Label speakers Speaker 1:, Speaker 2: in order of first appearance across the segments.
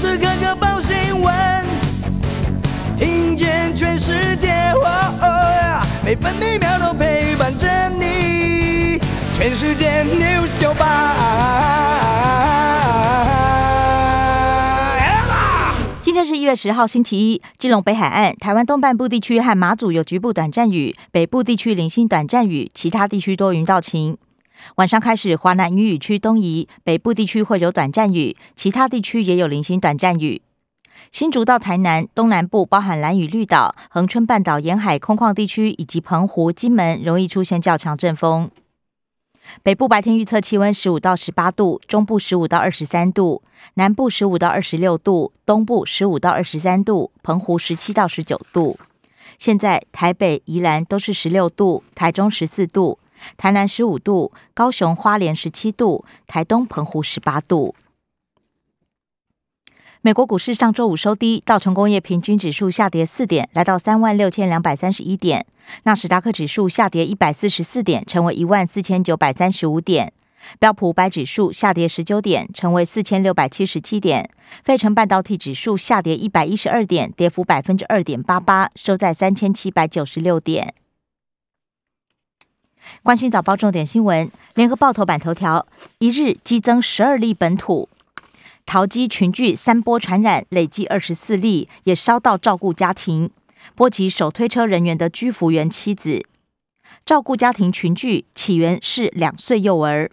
Speaker 1: 时刻刻报新闻，听见全世界，每分每秒都陪伴着你。全世界 news 九八。
Speaker 2: 今天是一月十号，星期一。基隆北海岸、台湾东半部地区和马祖有局部短暂雨，北部地区零星短暂雨，其他地区多云到晴。晚上开始，华南雨雨区东移，北部地区会有短暂雨，其他地区也有零星短暂雨。新竹到台南东南部，包含蓝屿绿岛、恒春半岛沿海空旷地区以及澎湖、金门，容易出现较强阵风。北部白天预测气温十五到十八度，中部十五到二十三度，南部十五到二十六度，东部十五到二十三度，澎湖十七到十九度。现在台北、宜兰都是十六度，台中十四度。台南十五度，高雄、花莲十七度，台东、澎湖十八度。美国股市上周五收低，道琼工业平均指数下跌四点，来到三万六千两百三十一点；纳斯达克指数下跌一百四十四点，成为一万四千九百三十五点；标普五百指数下跌十九点，成为四千六百七十七点；费城半导体指数下跌一百一十二点，跌幅百分之二点八八，收在三千七百九十六点。关心早报重点新闻，联合报头版头条：一日激增十二例本土桃机群聚三波传染，累计二十四例，也烧到照顾家庭，波及手推车人员的居服员妻子。照顾家庭群聚起源是两岁幼儿，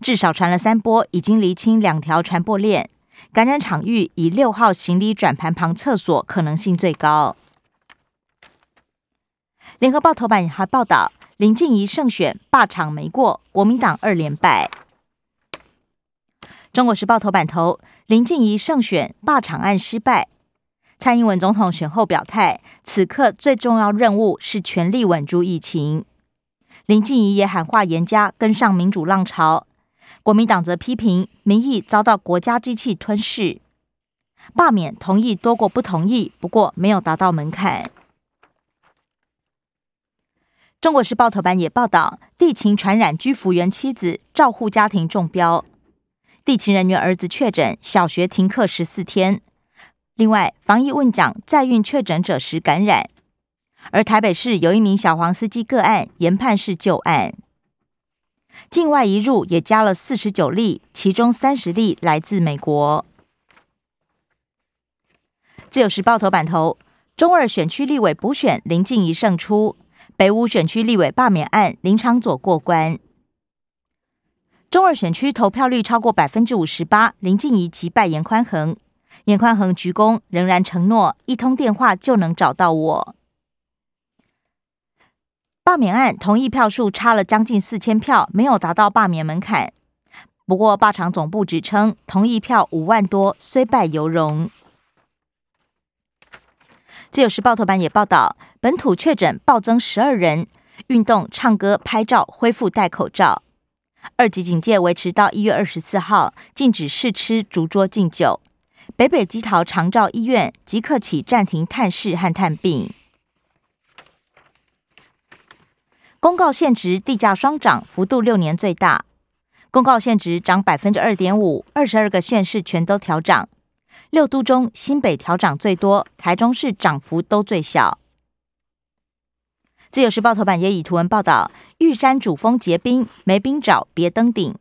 Speaker 2: 至少传了三波，已经厘清两条传播链，感染场域以六号行李转盘旁厕所可能性最高。联合报头版还报道。林静怡胜选霸场没过，国民党二连败。中国时报头版头：林静怡胜选霸场案失败。蔡英文总统选后表态，此刻最重要任务是全力稳住疫情。林静怡也喊话严家跟上民主浪潮，国民党则批评民意遭到国家机器吞噬。罢免同意多过不同意，不过没有达到门槛。中国时报头版也报道，地勤传染居服员妻子，照护家庭中标。地勤人员儿子确诊，小学停课十四天。另外，防疫问讲，在运确诊者时感染。而台北市有一名小黄司机个案，研判是旧案。境外移入也加了四十九例，其中三十例来自美国。自由时报头版头，中二选区立委补选，林静怡胜出。北五选区立委罢免案，林昌佐过关。中二选区投票率超过百分之五十八，林静怡击败严宽恒。严宽恒鞠躬，仍然承诺一通电话就能找到我。罢免案同意票数差了将近四千票，没有达到罢免门槛。不过罢场总部指称，同意票五万多，虽败犹荣。自由时报头版也报道，本土确诊暴增十二人，运动、唱歌、拍照恢复戴口罩。二级警戒维持到一月二十四号，禁止试吃、逐桌敬酒。北北基桃长照医院即刻起暂停探视和探病。公告限值地价双涨，幅度六年最大。公告限值涨百分之二点五，二十二个县市全都调涨。六都中，新北调涨最多，台中市涨幅都最小。自由时报头版也以图文报道：玉山主峰结冰，没冰找别登顶。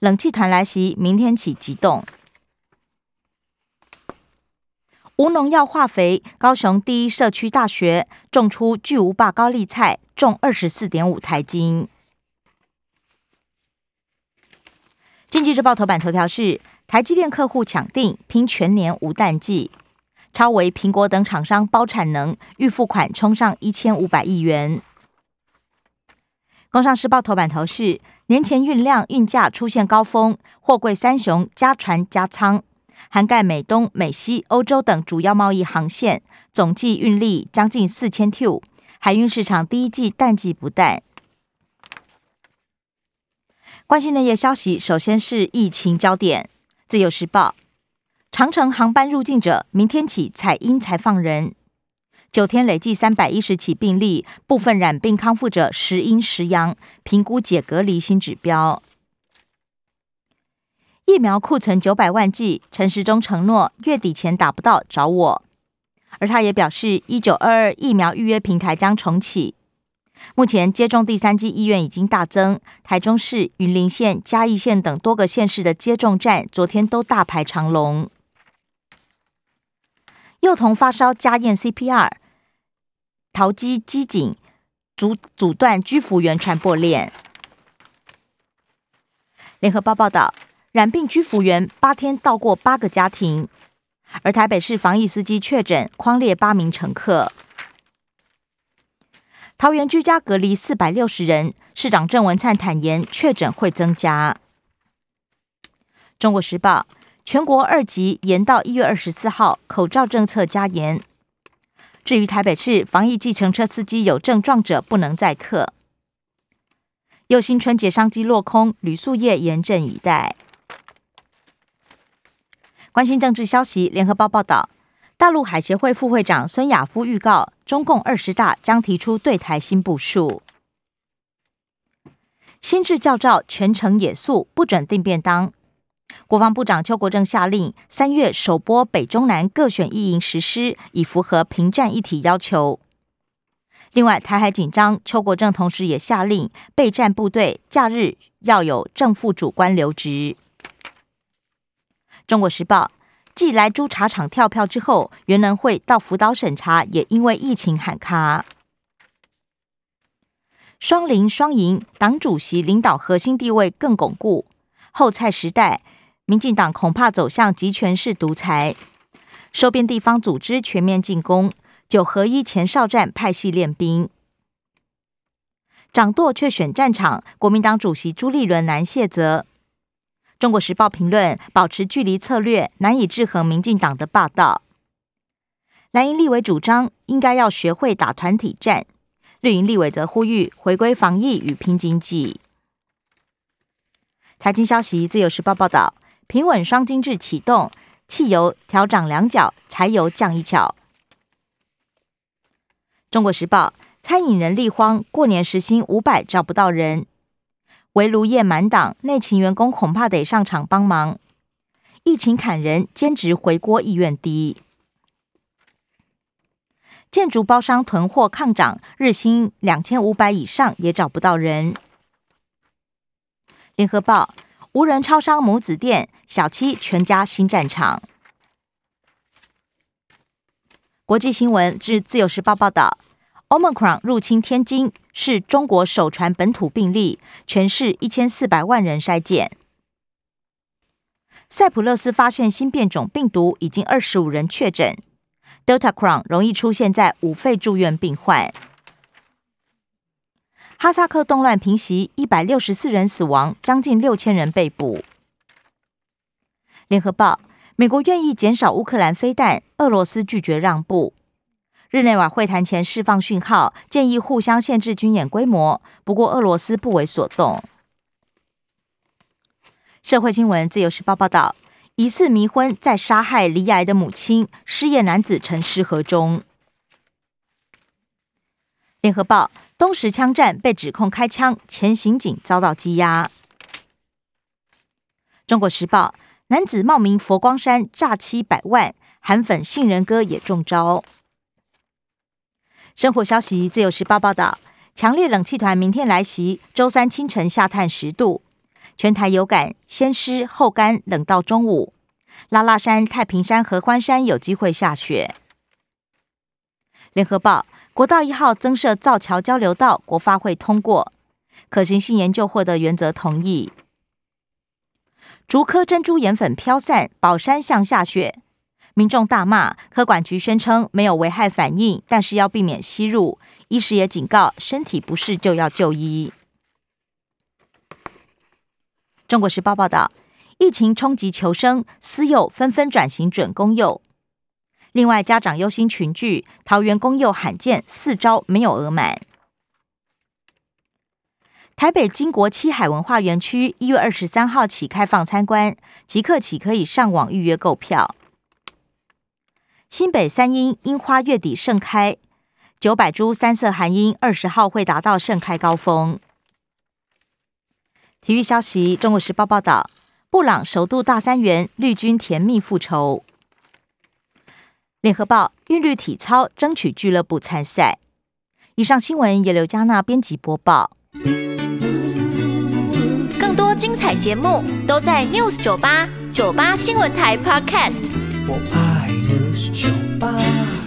Speaker 2: 冷气团来袭，明天起急冻。无农药化肥，高雄第一社区大学种出巨无霸高丽菜，重二十四点五台斤。经济日报头版头条是。台积电客户抢订，拼全年无淡季。超维、苹果等厂商包产能，预付款冲上一千五百亿元。工商时报头版头是：年前运量运价出现高峰，货柜三雄加船加仓，涵盖美东、美西、欧洲等主要贸易航线，总计运力将近四千 T。海运市场第一季淡季不淡。关心内页消息，首先是疫情焦点。自由时报：长城航班入境者明天起采阴才放人，九天累计三百一十起病例，部分染病康复者时阴时阳，评估解隔离新指标。疫苗库存九百万剂，陈时中承诺月底前打不到找我。而他也表示，一九二二疫苗预约平台将重启。目前接种第三剂意愿已经大增，台中市、云林县、嘉义县等多个县市的接种站昨天都大排长龙。幼童发烧加验 CPR，桃机机警阻阻断居服员传播链。联合报报道，染病居服员八天到过八个家庭，而台北市防疫司机确诊框列八名乘客。桃园居家隔离四百六十人，市长郑文灿坦言确诊会增加。中国时报。全国二级延到一月二十四号，口罩政策加严。至于台北市防疫计程车司机有症状者不能载客。又新春节商机落空，旅宿业严阵以待。关心政治消息，联合报报道，大陆海协会副会长孙亚夫预告，中共二十大将提出对台新部署。新制教照全程野宿，不准订便当。国防部长邱国正下令，三月首播北中南各选一营实施，以符合平战一体要求。另外，台海紧张，邱国正同时也下令备战部队假日要有正副主官留职。中国时报，继来猪茶厂跳票之后，原能会到福岛审查也因为疫情喊卡。双零双赢，党主席领导核心地位更巩固。后蔡时代。民进党恐怕走向集权式独裁，收编地方组织全面进攻，九合一前哨战派系练兵，掌舵却选战场。国民党主席朱立伦难卸责。中国时报评论：保持距离策略难以制衡民进党的霸道。蓝营立委主张应该要学会打团体战，绿营立委则呼吁回归防疫与拼经济。财经消息：自由时报报道。平稳双精制启动，汽油调涨两角，柴油降一角。中国时报：餐饮人力荒，过年时薪五百找不到人，围炉夜满档，内勤员工恐怕得上场帮忙。疫情砍人，兼职回锅意愿低。建筑包商囤货抗涨，日薪两千五百以上也找不到人。联合报。无人超商母子店，小七全家新战场。国际新闻，自自由时报报道，Omicron 入侵天津，是中国首传本土病例，全市一千四百万人筛检。塞浦路斯发现新变种病毒，已经二十五人确诊。Delta Crown 容易出现在五肺住院病患。哈萨克动乱平息，一百六十四人死亡，将近六千人被捕。联合报：美国愿意减少乌克兰飞弹，俄罗斯拒绝让步。日内瓦会谈前释放讯号，建议互相限制军演规模，不过俄罗斯不为所动。社会新闻：自由时报报道，疑似迷昏再杀害离癌的母亲，失业男子沉尸河中。联合报。东石枪战被指控开枪，前刑警遭到羁押。中国时报男子冒名佛光山诈欺百万，韩粉杏仁哥也中招。生活消息，自由时报报道，强烈冷气团明天来袭，周三清晨下探十度，全台有感先湿后干，冷到中午。拉拉山、太平山、合欢山有机会下雪。联合报。国道一号增设造桥交流道，国发会通过，可行性研究获得原则同意。竹科珍珠盐粉飘散，宝山向下雪，民众大骂，科管局宣称没有危害反应，但是要避免吸入。医师也警告，身体不适就要就医。中国时报报道，疫情冲击求生，私幼纷纷转型准公幼。另外，家长忧心群聚，桃园公幼罕见四招没有额满。台北金国七海文化园区一月二十三号起开放参观，即刻起可以上网预约购票。新北三樱樱花月底盛开，九百株三色寒樱二十号会达到盛开高峰。体育消息，《中国时报》报道。布朗首度大三元，绿军甜蜜复仇。联合报韵律体操争取俱乐部参赛。以上新闻由刘嘉娜编辑播报。
Speaker 3: 更多精彩节目都在 News 九八九八新闻台 Podcast。
Speaker 1: 我爱 News 酒吧。